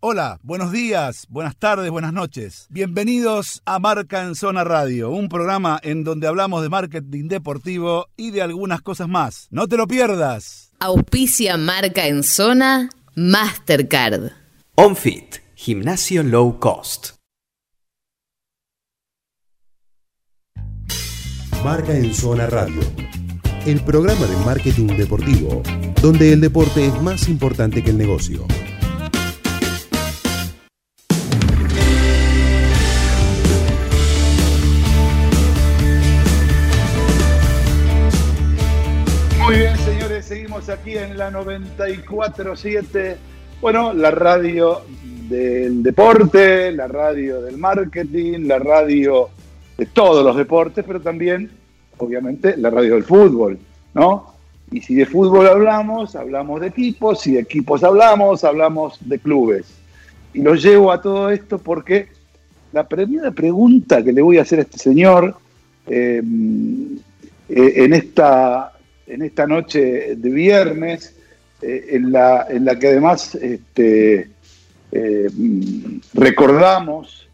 Hola, buenos días, buenas tardes, buenas noches. Bienvenidos a Marca en Zona Radio, un programa en donde hablamos de marketing deportivo y de algunas cosas más. No te lo pierdas. Auspicia Marca en Zona Mastercard. OnFit, gimnasio low cost. Marca en Zona Radio, el programa de marketing deportivo, donde el deporte es más importante que el negocio. Aquí en la 94.7. Bueno, la radio del deporte, la radio del marketing, la radio de todos los deportes, pero también, obviamente, la radio del fútbol, ¿no? Y si de fútbol hablamos, hablamos de equipos, si de equipos hablamos, hablamos de clubes. Y lo llevo a todo esto porque la primera pregunta que le voy a hacer a este señor eh, eh, en esta en esta noche de viernes, eh, en, la, en la que además este, eh, recordamos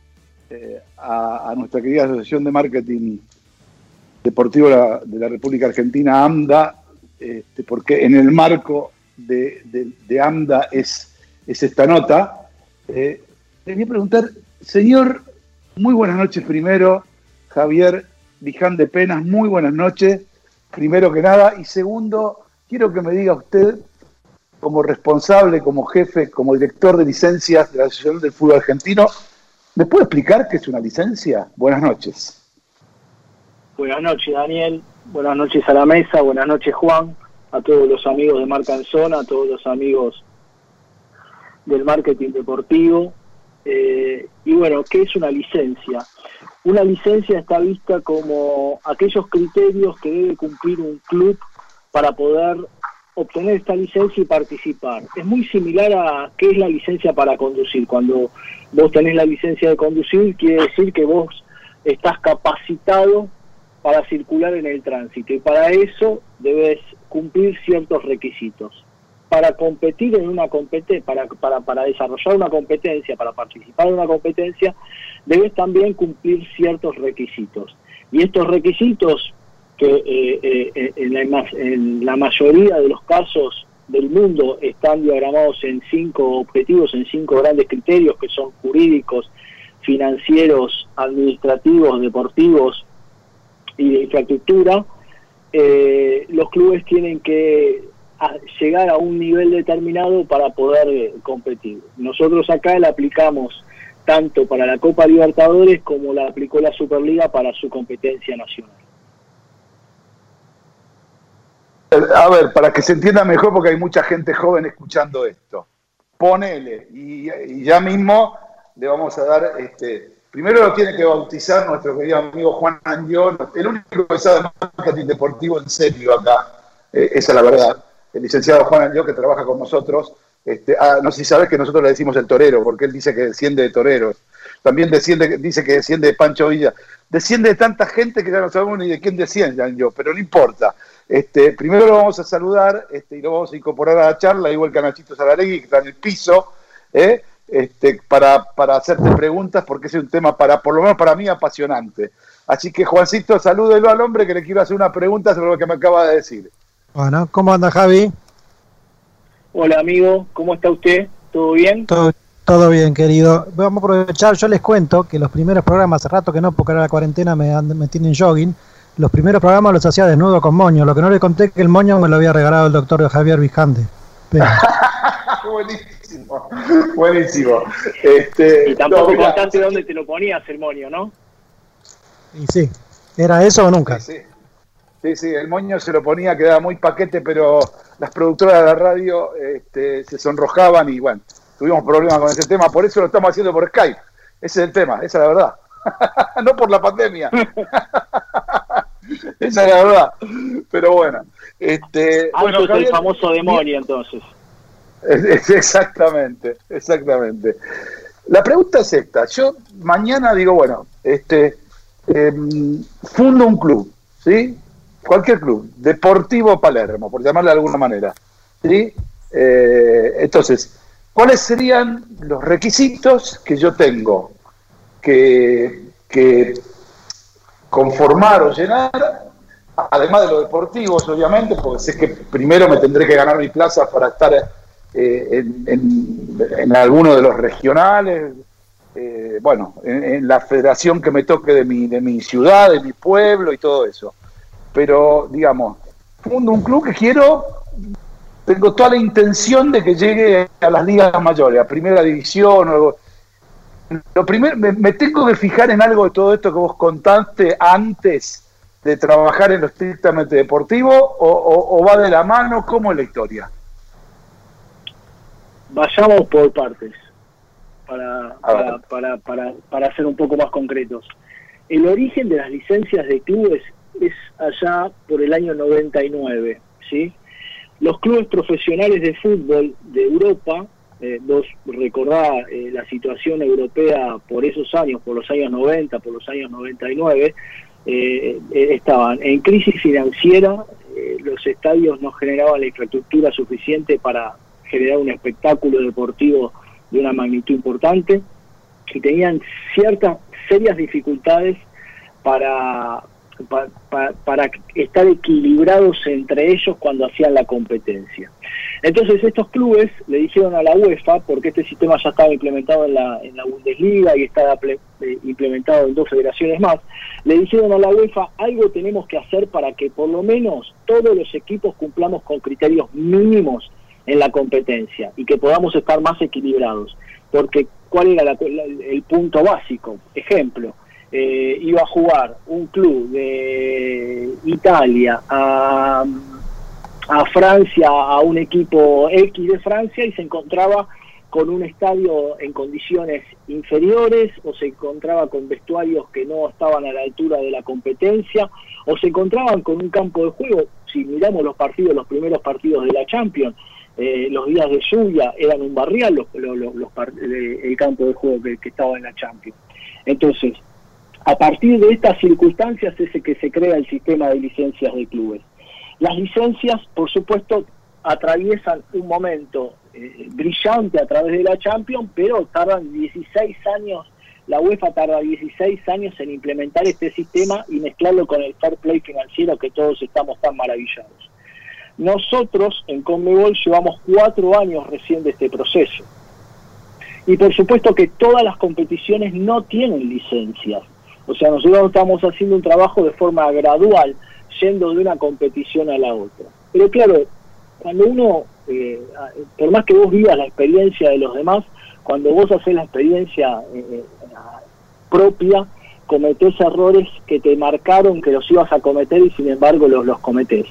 eh, a, nuestra querida Asociación de Marketing Deportivo de la, República Argentina, AMDA, este, porque en el marco de, AMDA es, es, esta nota. Eh, quería preguntar, señor, muy buenas noches primero, Javier Liján de Penas, muy buenas noches primero que nada. Y segundo, quiero que me diga usted, como responsable, como jefe, como director de licencias de la Asociación del Fútbol Argentino, ¿me puede explicar qué es una licencia? Buenas noches. Buenas noches, Daniel. Buenas noches a la mesa. Buenas noches, Juan. A todos los amigos de Marca en Zona, a todos los amigos del marketing deportivo. Eh, y bueno, ¿qué es una licencia? Una licencia está vista como aquellos criterios que debe cumplir un club para poder obtener esta licencia y participar. Es muy similar a qué es la licencia para conducir. Cuando vos tenés la licencia de conducir, quiere decir que vos estás capacitado para circular en el tránsito y para eso debes cumplir ciertos requisitos para competir en una competencia, para, para, para desarrollar una competencia, para participar en una competencia, debes también cumplir ciertos requisitos. Y estos requisitos, que eh, eh, en, la, en la mayoría de los casos del mundo están diagramados en cinco objetivos, en cinco grandes criterios que son jurídicos, financieros, administrativos, deportivos y de infraestructura, eh, los clubes tienen que llegar a un nivel determinado para poder eh, competir. Nosotros acá la aplicamos tanto para la Copa Libertadores como la aplicó la Superliga para su competencia nacional. A ver, para que se entienda mejor, porque hay mucha gente joven escuchando esto. Ponele, y, ya mismo le vamos a dar, este, primero lo tiene que bautizar nuestro querido amigo Juan Angión, el único que sabe marketing deportivo en serio acá, eh, esa es la verdad el licenciado Juan que trabaja con nosotros, este, ah, no sé si sabes que nosotros le decimos el torero, porque él dice que desciende de toreros. También desciende, dice que desciende de Pancho Villa. Desciende de tanta gente que ya no sabemos ni de quién desciende yo, pero no importa. Este, primero lo vamos a saludar este, y lo vamos a incorporar a la charla, igual que a Nachito que está en el piso, ¿eh? este, para, para hacerte preguntas, porque es un tema, para por lo menos para mí, apasionante. Así que, Juancito, salúdelo al hombre que le quiero hacer una pregunta sobre lo que me acaba de decir. Bueno, ¿cómo anda Javi? Hola amigo, ¿cómo está usted? ¿Todo bien? Todo, bien, querido. Vamos a aprovechar, yo les cuento que los primeros programas, hace rato que no, porque ahora la cuarentena me, me tienen jogging, los primeros programas los hacía desnudo con moño. Lo que no le conté que el moño me lo había regalado el doctor Javier Vijande. buenísimo, buenísimo. Este, y tampoco contaste dónde te lo ponías el moño, ¿no? Y sí, ¿era eso o nunca? Sí, sí. Sí, sí, el moño se lo ponía, quedaba muy paquete, pero las productoras de la radio este, se sonrojaban y bueno, tuvimos problemas con ese tema, por eso lo estamos haciendo por Skype. Ese es el tema, esa es la verdad. no por la pandemia. esa es la verdad. Pero bueno. Este, bueno, es el famoso demonio entonces. exactamente, exactamente. La pregunta es esta. Yo mañana digo, bueno, este, em, fundo un club, ¿sí? Cualquier club, Deportivo Palermo, por llamarle de alguna manera. ¿sí? Eh, entonces, ¿cuáles serían los requisitos que yo tengo que, que conformar o llenar? Además de los deportivos, obviamente, porque sé que primero me tendré que ganar mi plaza para estar eh, en, en, en alguno de los regionales, eh, bueno, en, la federación que me toque de mi, de mi ciudad, de mi pueblo y todo eso. Pero, digamos, un, un club que quiero, tengo toda la intención de que llegue a las ligas mayores, a primera división o algo. Lo primero, me, tengo que fijar en algo de todo esto que vos contaste antes de trabajar en lo estrictamente deportivo o, o va de la mano, ¿cómo es la historia? Vayamos por partes para, para, para, para, ser un poco más concretos. El origen de las licencias de clubes es allá por el año 99, ¿sí? Los clubes profesionales de fútbol de Europa, eh, vos recordás eh, la situación europea por esos años, por los años 90, por los años 99, eh, estaban en crisis financiera, los estadios no generaban la infraestructura suficiente para generar un espectáculo deportivo de una magnitud importante y tenían ciertas serias dificultades para, para, estar equilibrados entre ellos cuando hacían la competencia. Entonces estos clubes le dijeron a la UEFA, porque este sistema ya estaba implementado en la, en la Bundesliga y estaba eh, implementado en dos federaciones más, le dijeron a la UEFA, algo tenemos que hacer para que por lo menos todos los equipos cumplamos con criterios mínimos en la competencia y que podamos estar más equilibrados. Porque, ¿cuál era el punto básico? Ejemplo, eh, iba a jugar un club de Italia a, a Francia, a un equipo X de Francia y se encontraba con un estadio en condiciones inferiores o se encontraba con vestuarios que no estaban a la altura de la competencia o se encontraban con un campo de juego, si miramos los partidos, los primeros partidos de la Champions, eh, los días de lluvia eran un barrial el campo de juego que, estaba en la Champions. Entonces, a partir de estas circunstancias es que se crea el sistema de licencias de clubes. Las licencias, por supuesto, atraviesan un momento eh, brillante a través de la Champions, pero tardan 16 años, la UEFA tarda 16 años en implementar este sistema y mezclarlo con el fair play financiero que todos estamos tan maravillados. Nosotros en Conmebol llevamos cuatro años recién de este proceso. Y por supuesto que todas las competiciones no tienen licencias. O sea, nosotros estamos haciendo un trabajo de forma gradual, yendo de una competición a la otra. Pero claro, cuando uno, eh, por más que vos vivas la experiencia de los demás, cuando vos haces la experiencia eh, eh, propia, cometés errores que te marcaron que los ibas a cometer y sin embargo los, los cometés.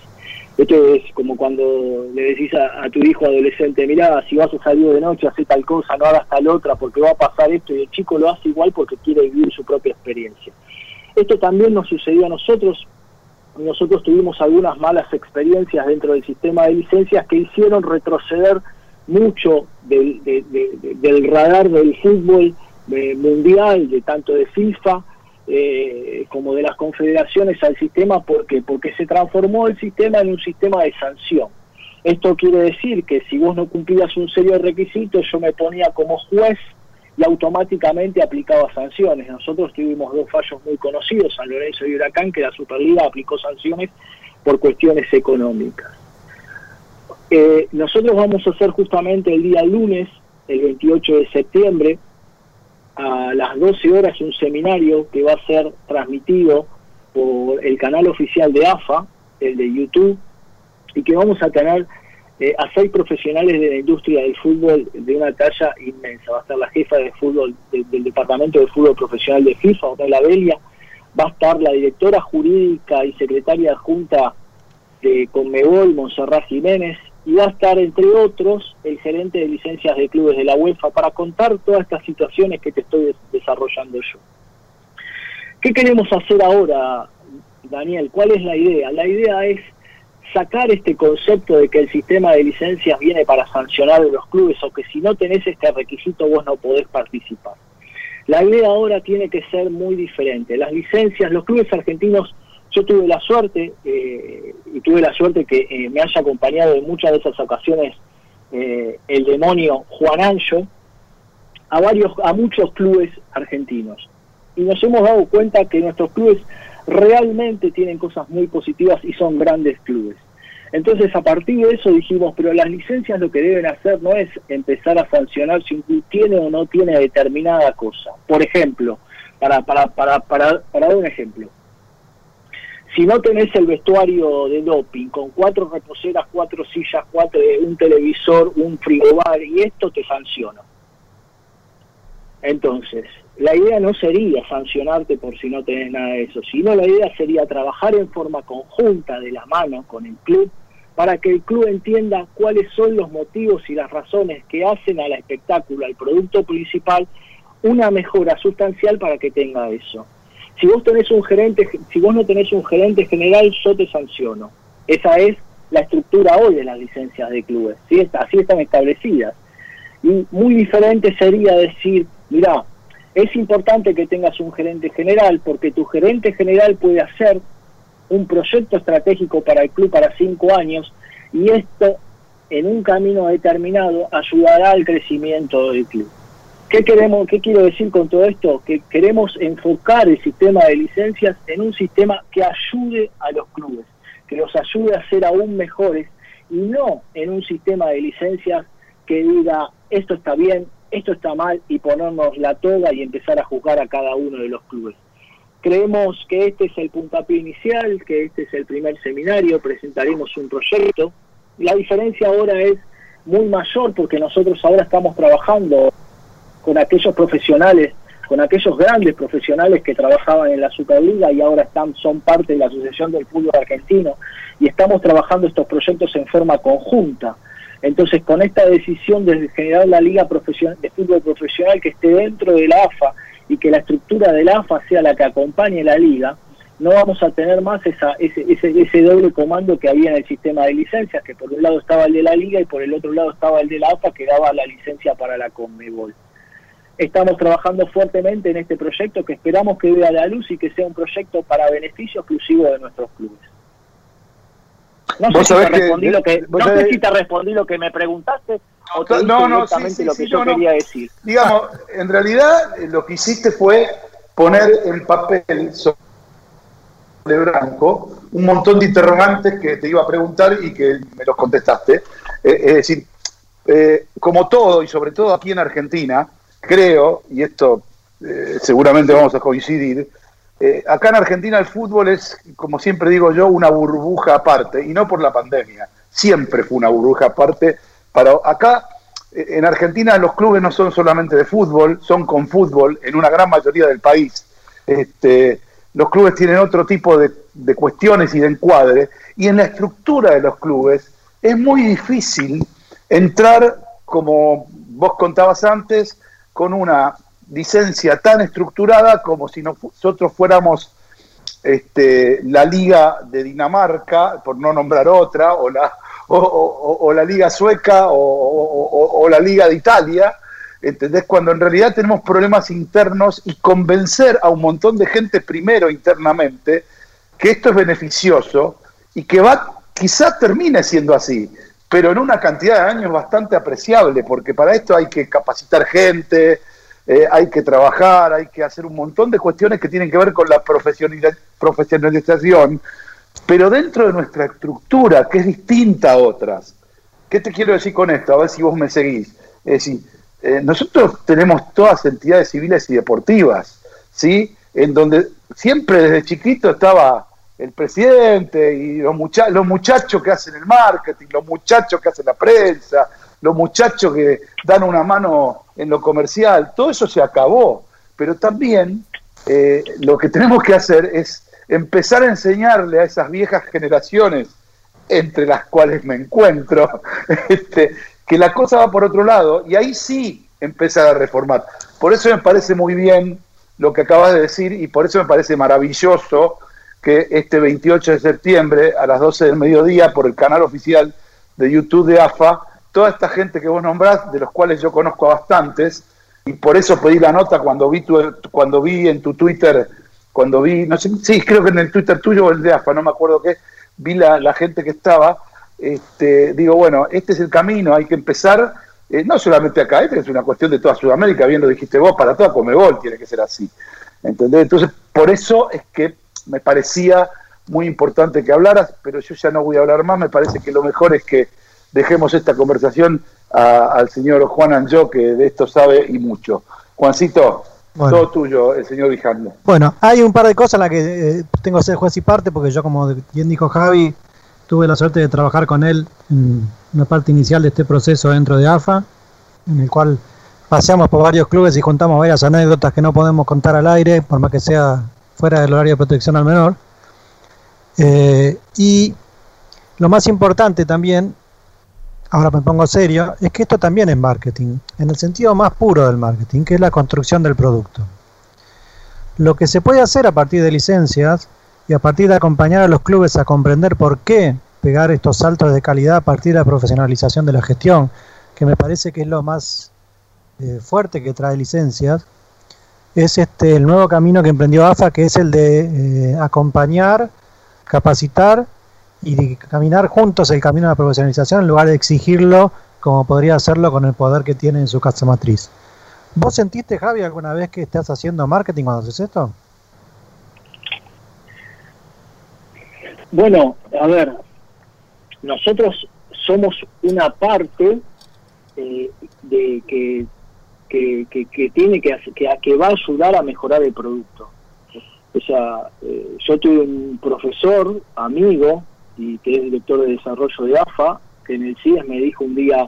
Esto es como cuando le decís a, tu hijo adolescente, mira, si vas a salir de noche, hace tal cosa, no hagas tal otra, porque va a pasar esto, y el chico lo hace igual porque quiere vivir su propia experiencia. Esto también nos sucedió a nosotros, nosotros tuvimos algunas malas experiencias dentro del sistema de licencias que hicieron retroceder mucho del, del radar del fútbol eh, mundial, de tanto de FIFA, eh, como de las confederaciones al sistema porque porque se transformó el sistema en un sistema de sanción. Esto quiere decir que si vos no cumplías un serio requisito, yo me ponía como juez y automáticamente aplicaba sanciones. Nosotros tuvimos dos fallos muy conocidos, San Lorenzo y Huracán, que la Superliga aplicó sanciones por cuestiones económicas. Eh, nosotros vamos a hacer justamente el día lunes, el 28 de septiembre, a las 12 horas un seminario que va a ser transmitido por el canal oficial de AFA, el de YouTube, y que vamos a tener eh, a seis profesionales de la industria del fútbol de una talla inmensa. Va a estar la jefa de fútbol del Departamento de Fútbol Profesional de FIFA, la Belia, va a estar la directora jurídica y secretaria adjunta de Conmebol, Monserrat Jiménez, y va a estar, entre otros, el gerente de licencias de clubes de la UEFA para contar todas estas situaciones que te estoy desarrollando yo. ¿Qué queremos hacer ahora, Daniel? ¿Cuál es la idea? La idea es sacar este concepto de que el sistema de licencias viene para sancionar a los clubes o que si no tenés este requisito vos no podés participar. La idea ahora tiene que ser muy diferente. Las licencias, los clubes argentinos yo tuve la suerte, eh, y tuve la suerte que eh, me haya acompañado en muchas de esas ocasiones eh, el demonio Juan Ancho a varios, a muchos clubes argentinos. Y nos hemos dado cuenta que nuestros clubes realmente tienen cosas muy positivas y son grandes clubes. Entonces, a partir de eso dijimos, pero las licencias lo que deben hacer no es empezar a sancionar si un club tiene o no tiene determinada cosa. Por ejemplo, para, para, para, para, para dar un ejemplo, si no tenés el vestuario de doping con cuatro reposeras, cuatro sillas, cuatro, un televisor, un frigobar y esto te sanciona. Entonces, la idea no sería sancionarte por si no tenés nada de eso, sino la idea sería trabajar en forma conjunta de la mano con el club para que el club entienda cuáles son los motivos y las razones que hacen al espectáculo, al producto principal, una mejora sustancial para que tenga eso. Si vos tenés un gerente, si vos no tenés un gerente general, yo te sanciono. Esa es la estructura hoy de las licencias de clubes, ¿sí? así están establecidas. Y muy diferente sería decir, mira, es importante que tengas un gerente general porque tu gerente general puede hacer un proyecto estratégico para el club para cinco años y esto en un camino determinado ayudará al crecimiento del club. ¿Qué queremos, qué quiero decir con todo esto? Que queremos enfocar el sistema de licencias en un sistema que ayude a los clubes, que los ayude a ser aún mejores y no en un sistema de licencias que diga esto está bien, esto está mal y ponernos la toga y empezar a juzgar a cada uno de los clubes. Creemos que este es el puntapié inicial, que este es el primer seminario, presentaremos un proyecto. La diferencia ahora es muy mayor porque nosotros ahora estamos trabajando con aquellos profesionales, con aquellos grandes profesionales que trabajaban en la Superliga y ahora están, son parte de la Asociación del Fútbol Argentino y estamos trabajando estos proyectos en forma conjunta. Entonces, con esta decisión de generar la Liga profesional, de Fútbol Profesional que esté dentro de la AFA y que la estructura de la AFA sea la que acompañe la Liga, no vamos a tener más esa, ese, ese, ese doble comando que había en el sistema de licencias, que por un lado estaba el de la Liga y por el otro lado estaba el de la AFA que daba la licencia para la Conmebol. Estamos trabajando fuertemente en este proyecto que esperamos que vea la luz y que sea un proyecto para beneficio exclusivo de nuestros clubes. No sé, si te, respondí lo que, no sé si te respondí lo que me preguntaste o te no, no, sí, sí, lo que sí, yo no, quería decir. Digamos, en realidad eh, lo que hiciste fue poner en papel sobre blanco un montón de interrogantes que te iba a preguntar y que me los contestaste. Eh, es decir, eh, como todo y sobre todo aquí en Argentina, creo, y esto eh, seguramente vamos a coincidir, eh, acá en Argentina el fútbol es, como siempre digo yo, una burbuja aparte, y no por la pandemia, siempre fue una burbuja aparte. Para acá eh, en Argentina los clubes no son solamente de fútbol, son con fútbol en una gran mayoría del país. Este, los clubes tienen otro tipo de, de cuestiones y de encuadre, y en la estructura de los clubes es muy difícil entrar, como vos contabas antes, con una licencia tan estructurada como si nosotros fuéramos este, la Liga de Dinamarca, por no nombrar otra, o la, o, la Liga Sueca, o, la Liga de Italia, ¿entendés? Cuando en realidad tenemos problemas internos y convencer a un montón de gente primero internamente que esto es beneficioso y que va, quizás termine siendo así, pero en una cantidad de años bastante apreciable, porque para esto hay que capacitar gente, eh, hay que trabajar, hay que hacer un montón de cuestiones que tienen que ver con la profesionalización, pero dentro de nuestra estructura, que es distinta a otras. ¿Qué te quiero decir con esto? A ver si vos me seguís. Es decir, eh, nosotros tenemos todas entidades civiles y deportivas, ¿sí? En donde siempre desde chiquito estaba el presidente y los, los muchachos que hacen el marketing, los muchachos que hacen la prensa, los muchachos que dan una mano en lo comercial, todo eso se acabó. Pero también eh, lo que tenemos que hacer es empezar a enseñarle a esas viejas generaciones, entre las cuales me encuentro, este, que la cosa va por otro lado y ahí sí empezar a reformar. Por eso me parece muy bien lo que acabas de decir y por eso me parece maravilloso que este 28 de septiembre a las 12 del mediodía por el canal oficial de YouTube de AFA, toda esta gente que vos nombrás, de los cuales yo conozco a bastantes, y por eso pedí la nota cuando vi, tu, cuando vi en tu Twitter, cuando vi, no sé, sí, creo que en el Twitter tuyo o el de AFA, no me acuerdo qué, vi la, la gente que estaba, este, digo, bueno, este es el camino, hay que empezar, eh, no solamente acá, esta es una cuestión de toda Sudamérica, bien lo dijiste vos, para toda Comebol tiene que ser así. ¿Entendés? Entonces, por eso es que me parecía muy importante que hablaras, pero yo ya no voy a hablar más, me parece que lo mejor es que dejemos esta conversación al señor Juan Anjo, que de esto sabe y mucho. Juancito, todo tuyo, el señor Vijando. Bueno, hay un par de cosas en las que eh, tengo que ser juez y parte, porque yo, como bien dijo Javi, tuve la suerte de trabajar con él en una parte inicial de este proceso dentro de AFA, en el cual paseamos por varios clubes y contamos varias anécdotas que no podemos contar al aire, por más que sea fuera del horario de protección al menor. Eh, y lo más importante también, ahora me pongo serio, es que esto también es marketing, en el sentido más puro del marketing, que es la construcción del producto. Lo que se puede hacer a partir de licencias y a partir de acompañar a los clubes a comprender por qué pegar estos saltos de calidad a partir de la profesionalización de la gestión, que me parece que es lo más eh, fuerte que trae licencias, es este el nuevo camino que emprendió AFA, que es el de eh, acompañar capacitar y caminar juntos el camino de la profesionalización en lugar de exigirlo como podría hacerlo con el poder que tiene en su casa matriz. ¿Vos sentiste, Javi, alguna vez que estás haciendo marketing cuando haces esto? Bueno, a ver, nosotros somos una parte eh, de que, que, que, tiene que, que, que va a ayudar a mejorar el producto. O sea, eh, yo tuve un profesor, amigo, y que es director de desarrollo de AFA, que en el CIES me dijo un día,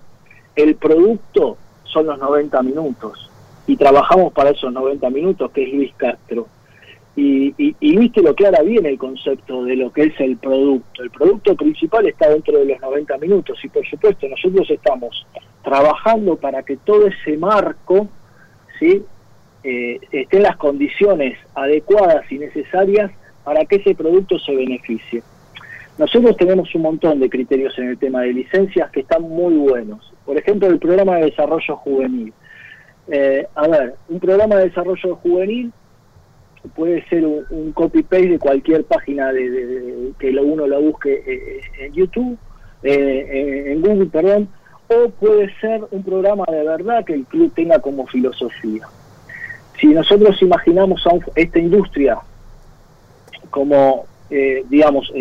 el producto son los 90 minutos, y trabajamos para esos 90 minutos, que es Luis Castro. Y, y, y Luis te lo clara bien el concepto de lo que es el producto. El producto principal está dentro de los 90 minutos y por supuesto nosotros estamos trabajando para que todo ese marco ¿sí? eh, estén las condiciones adecuadas y necesarias para que ese producto se beneficie. Nosotros tenemos un montón de criterios en el tema de licencias que están muy buenos. Por ejemplo, el programa de desarrollo juvenil. Eh, a ver, un programa de desarrollo juvenil puede ser un, copy-paste de cualquier página de, que uno lo busque eh, en YouTube, eh, en Google, perdón, o puede ser un programa de verdad que el club tenga como filosofía. Si nosotros imaginamos a esta industria como, eh, digamos,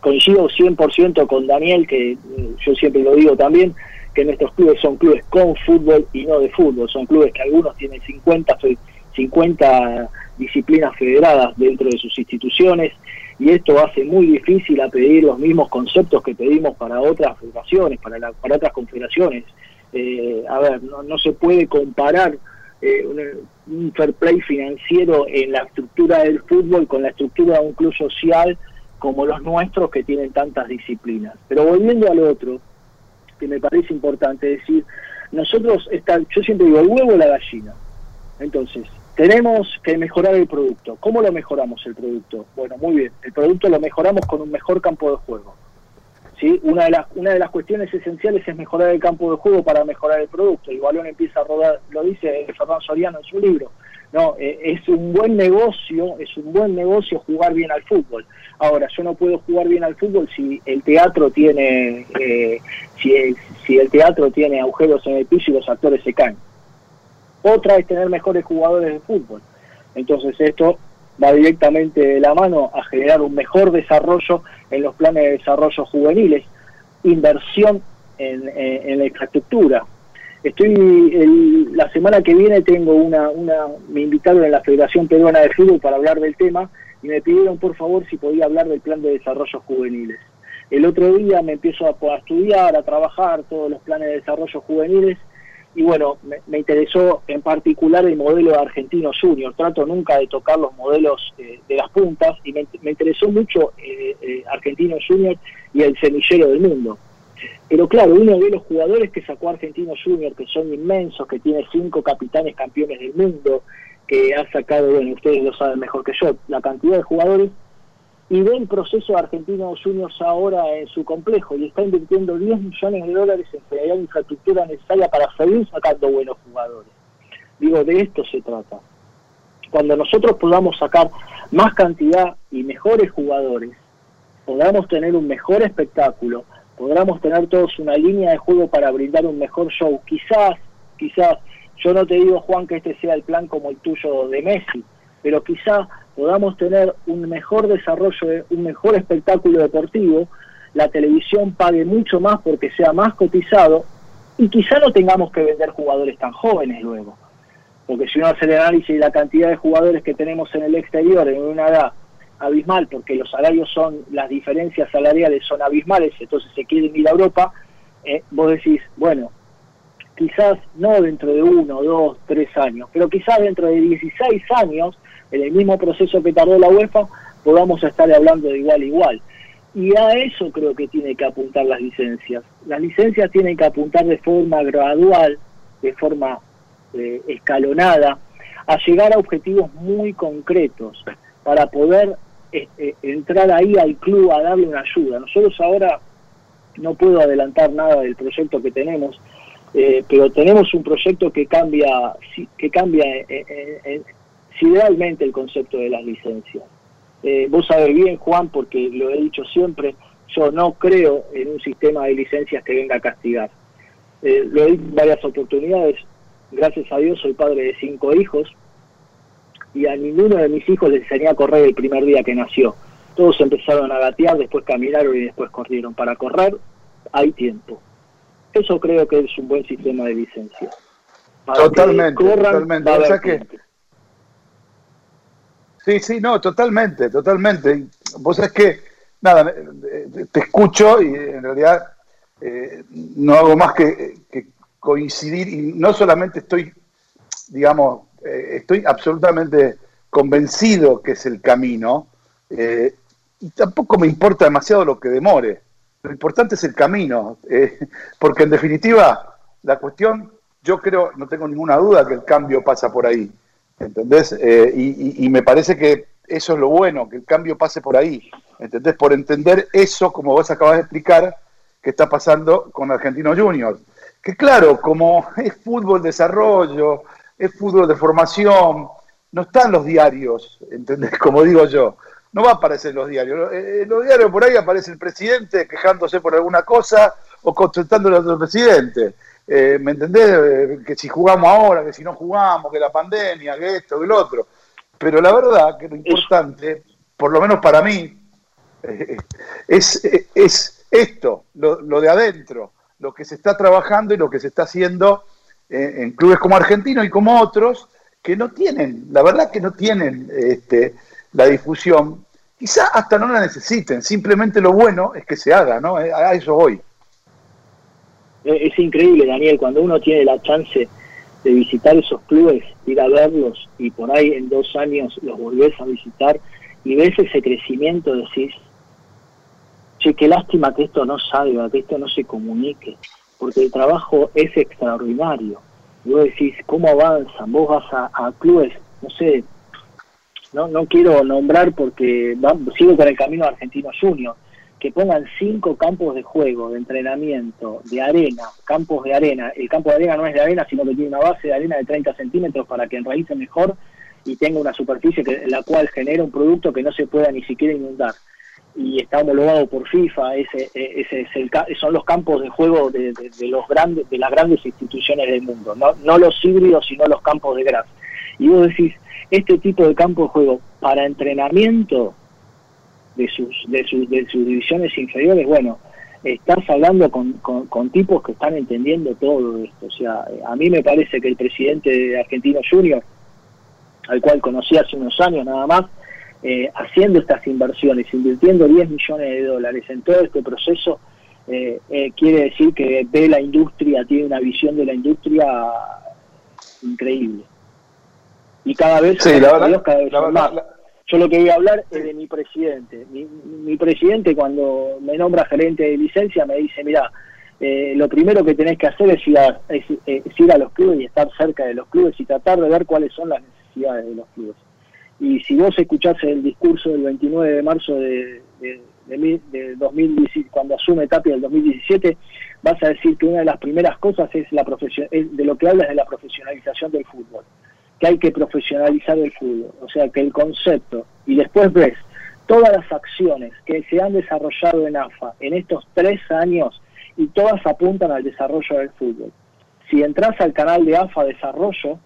coincido 100% con Daniel, que yo siempre lo digo también, que nuestros clubes son clubes con fútbol y no de fútbol, son clubes que algunos tienen 50, 50 disciplinas federadas dentro de sus instituciones y esto hace muy difícil a pedir los mismos conceptos que pedimos para otras federaciones, para, para otras confederaciones. Eh, a ver, no, no se puede comparar eh, un, fair play financiero en la estructura del fútbol con la estructura de un club social como los nuestros que tienen tantas disciplinas. Pero volviendo al otro, que me parece importante decir, nosotros, está, yo siempre digo, el huevo o la gallina. Entonces, tenemos que mejorar el producto. ¿Cómo lo mejoramos el producto? Bueno, muy bien, el producto lo mejoramos con un mejor campo de juego. Una, de las, una de las cuestiones esenciales es mejorar el campo de juego para mejorar el producto. El balón empieza a rodar, lo dice Fernando Soriano en su libro. No, eh, es un buen negocio, es un buen negocio jugar bien al fútbol. Ahora, yo no puedo jugar bien al fútbol si el teatro tiene, eh, si, si el teatro tiene agujeros en el piso y los actores se caen. Otra es tener mejores jugadores de fútbol. Entonces esto va directamente de la mano a generar un mejor desarrollo en los planes de desarrollo juveniles, inversión en, la infraestructura. Estoy la semana que viene tengo una, una me invitaron en la Federación Peruana de Fútbol para hablar del tema y me pidieron por favor si podía hablar del plan de desarrollo juveniles. El otro día me empiezo a estudiar, a trabajar todos los planes de desarrollo juveniles y bueno, me, interesó en particular el modelo de Argentino Junior. Trato nunca de tocar los modelos eh, de las puntas y me, interesó mucho eh, eh, Argentino Junior y el semillero del mundo. Pero claro, uno ve los jugadores que sacó Argentino Junior, que son inmensos, que tiene cinco capitanes campeones del mundo, que ha sacado, bueno, ustedes lo saben mejor que yo, la cantidad de jugadores y ve el proceso de Argentinos Juniors ahora en su complejo y está invirtiendo 10 millones de dólares en crear infraestructura necesaria para seguir sacando buenos jugadores. Digo, de esto se trata. Cuando nosotros podamos sacar más cantidad y mejores jugadores, podamos tener un mejor espectáculo, podamos tener todos una línea de juego para brindar un mejor show. Quizás, quizás, yo no te digo Juan que este sea el plan como el tuyo de Messi, pero quizás podamos tener un mejor desarrollo, un mejor espectáculo deportivo, la televisión pague mucho más porque sea más cotizado y quizá no tengamos que vender jugadores tan jóvenes luego. Porque si uno hace el análisis de la cantidad de jugadores que tenemos en el exterior en una edad abismal, porque los salarios son, las diferencias salariales son abismales, entonces se quieren ir a Europa, eh, vos decís, bueno, quizás no dentro de uno, dos, tres años, pero quizás dentro de 16 años, en el mismo proceso que tardó la UEFA, podamos estar hablando de igual a igual. Y a eso creo que tiene que apuntar las licencias. Las licencias tienen que apuntar de forma gradual, de forma eh, escalonada, a llegar a objetivos muy concretos para poder eh, eh, entrar ahí al club a darle una ayuda. Nosotros ahora no puedo adelantar nada del proyecto que tenemos, pero tenemos un proyecto que cambia, que cambia sideralmente el concepto de las licencias. Eh, vos sabés bien, Juan, porque lo he dicho siempre, yo no creo en un sistema de licencias que venga a castigar. Eh, lo he dicho en varias oportunidades, gracias a Dios soy padre de cinco hijos y a ninguno de mis hijos les enseñé a correr el primer día que nació. Todos empezaron a gatear, después caminaron y después corrieron. Para correr hay tiempo. Eso creo que es un buen sistema de licencias. totalmente, totalmente. O sea que, Sí, sí, no, totalmente, totalmente. Vos sabés que, nada, te escucho y en realidad eh, no hago más que, coincidir y no solamente estoy, digamos, eh, estoy absolutamente convencido que es el camino eh, y tampoco me importa demasiado lo que demore. Lo importante es el camino, porque en definitiva la cuestión, yo creo, no tengo ninguna duda que el cambio pasa por ahí. ¿Entendés? Eh, y, me parece que eso es lo bueno, que el cambio pase por ahí, ¿entendés? Por entender eso, como vos acabas de explicar, que está pasando con Argentinos Juniors. Que claro, como es fútbol desarrollo, es fútbol de formación, no están los diarios, ¿entendés? Como digo yo, no va a aparecer los diarios. En los diarios por ahí aparece el presidente quejándose por alguna cosa o contestándole a otro presidente. Eh, ¿me entendés? Eh, que si jugamos ahora, que si no jugamos, que la pandemia, que esto, que lo otro. Pero la verdad que lo importante, por lo menos para mí, eh, es, es esto, lo, de adentro, lo que se está trabajando y lo que se está haciendo en clubes como Argentino y como otros, que no tienen, la verdad que no tienen este, la difusión, quizá hasta no la necesiten, simplemente lo bueno es que se haga, ¿no? A eso voy. Es increíble, Daniel, cuando uno tiene la chance de visitar esos clubes, ir a verlos y por ahí en dos años los volvés a visitar y ves ese crecimiento, decís, che, qué lástima que esto no salga, que esto no se comunique, porque el trabajo es extraordinario. Y vos decís, ¿cómo avanzan? Vos vas a, clubes, no sé, no no quiero nombrar porque sigo con el camino argentino junior, que pongan cinco campos de juego, de entrenamiento, de arena, campos de arena. El campo de arena no es de arena, sino que tiene una base de arena de 30 centímetros para que enraíce mejor y tenga una superficie que, la cual genera un producto que no se pueda ni siquiera inundar. Y está homologado por FIFA, ese, ese es el, son los campos de juego de, los grandes, de las grandes instituciones del mundo, no, no los híbridos, sino los campos de gras. Y vos decís, este tipo de campo de juego para entrenamiento de sus, de sus, de sus divisiones inferiores, bueno, estás hablando con, con, tipos que están entendiendo todo esto. O sea, a mí me parece que el presidente de Argentino Junior, al cual conocí hace unos años nada más, eh, haciendo estas inversiones, invirtiendo 10 millones de dólares en todo este proceso, eh, eh, quiere decir que ve la industria, tiene una visión de la industria increíble. Y cada vez, cada vez más. Yo lo que voy a hablar es de mi presidente. Mi, presidente cuando me nombra gerente de licencia me dice, mira, eh, lo primero que tenés que hacer es ir, a, ir a los clubes y estar cerca de los clubes y tratar de ver cuáles son las necesidades de los clubes. Y si vos escuchás el discurso del 29 de marzo de, de, de, 2017, cuando asume Tapia del 2017, vas a decir que una de las primeras cosas es la profesión, de lo que hablas de la profesionalización del fútbol que hay que profesionalizar el fútbol, o sea que el concepto, y después ves todas las acciones que se han desarrollado en AFA en estos tres años y todas apuntan al desarrollo del fútbol. Si entras al canal de AFA Desarrollo,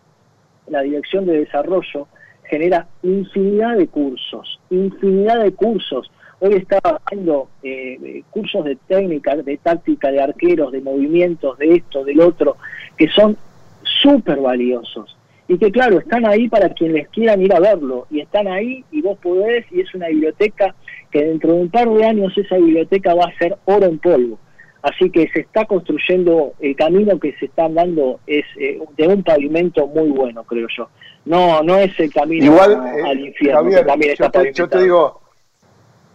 la dirección de desarrollo genera infinidad de cursos, infinidad de cursos. Hoy estaba haciendo eh, cursos de técnica, de táctica, de arqueros, de movimientos, de esto, del otro, que son súper valiosos. Y que claro, están ahí para quienes quieran ir a verlo. Y están ahí y vos podés, y es una biblioteca que dentro de un par de años esa biblioteca va a ser oro en polvo. Así que se está construyendo, el camino que se está dando es eh, de un pavimento muy bueno, creo yo. No, no es el camino Igual, al eh, infierno. Javier, también está yo, te, yo te digo,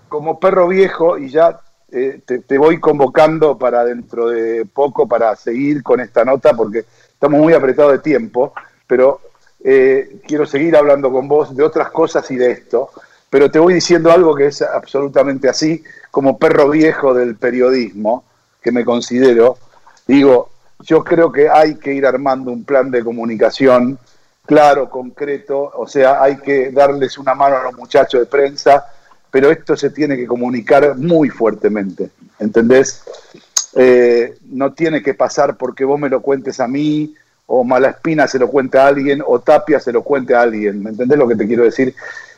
como perro viejo, y ya eh, te, te voy convocando para dentro de poco para seguir con esta nota, porque estamos muy apretados de tiempo, pero eh, quiero seguir hablando con vos de otras cosas y de esto. Pero te voy diciendo algo que es absolutamente así, como perro viejo del periodismo, que me considero. Digo, yo creo que hay que ir armando un plan de comunicación claro, concreto, o sea, hay que darles una mano a los muchachos de prensa, pero esto se tiene que comunicar muy fuertemente, ¿entendés? Eh, no tiene que pasar porque vos me lo cuentes a mí, o Malaspina se lo cuente a alguien, o Tapia se lo cuente a alguien, ¿me entendés lo que te quiero decir?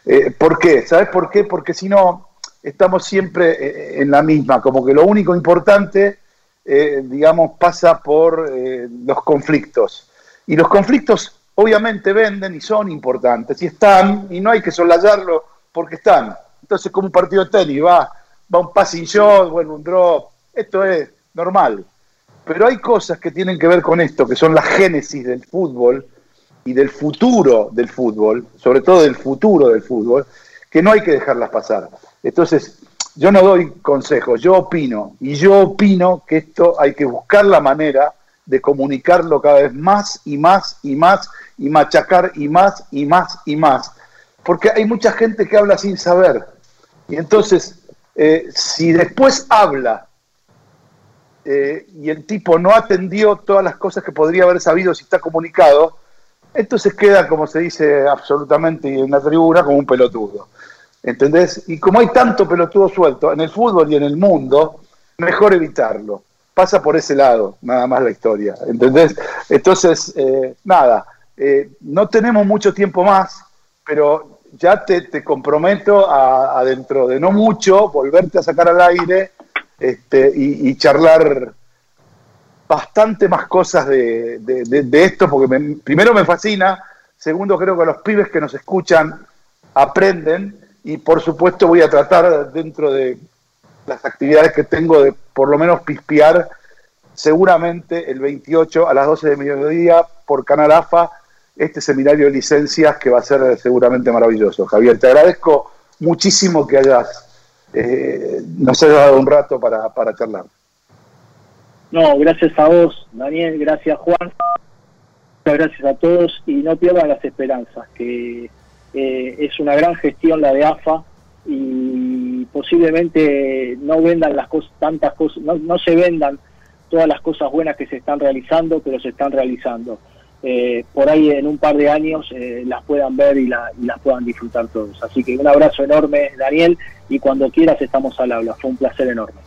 Eh, ¿Por qué? ¿Sabes por qué? Porque si no, estamos siempre eh, en la misma, como que lo único importante, eh, digamos, pasa por los conflictos. Y los conflictos obviamente venden y son importantes, y están, y no hay que soslayarlo porque están. Entonces, como un partido de tenis, va, va un passing shot, vuelve un drop, esto es normal. Pero hay cosas que tienen que ver con esto, que son la génesis del fútbol y del futuro del fútbol, sobre todo del futuro del fútbol, que no hay que dejarlas pasar. Entonces, yo no doy consejos, yo opino, y yo opino que esto hay que buscar la manera de comunicarlo cada vez más y más y más y machacar y más y más y más. Porque hay mucha gente que habla sin saber. Y entonces, eh, si después habla eh, y el tipo no atendió todas las cosas que podría haber sabido si está comunicado, entonces queda, como se dice absolutamente en la tribuna, como un pelotudo. ¿Entendés? Y como hay tanto pelotudo suelto en el fútbol y en el mundo, mejor evitarlo. Pasa por ese lado, nada más la historia. ¿Entendés? Entonces, eh, nada, eh, no tenemos mucho tiempo más, pero ya te, te comprometo a, a, dentro de no mucho volverte a sacar al aire este, y, charlar bastante más cosas de, esto, porque me, primero me fascina, segundo creo que los pibes que nos escuchan aprenden y por supuesto voy a tratar dentro de las actividades que tengo de por lo menos pispear seguramente el 28 a las 12 de mediodía por Canal AFA este seminario de licencias que va a ser seguramente maravilloso. Javier, te agradezco muchísimo que hayas eh, nos hayas dado un rato para, para charlar. No, gracias a vos, Daniel, gracias Juan, muchas gracias a todos y no pierdan las esperanzas, que eh, es una gran gestión la de AFA y posiblemente no vendan las cosas, tantas cosas, no, no se vendan todas las cosas buenas que se están realizando, pero se están realizando. Eh, por ahí en un par de años eh, las puedan ver y, la, y, las puedan disfrutar todos. Así que un abrazo enorme, Daniel, y cuando quieras estamos al habla. Fue un placer enorme.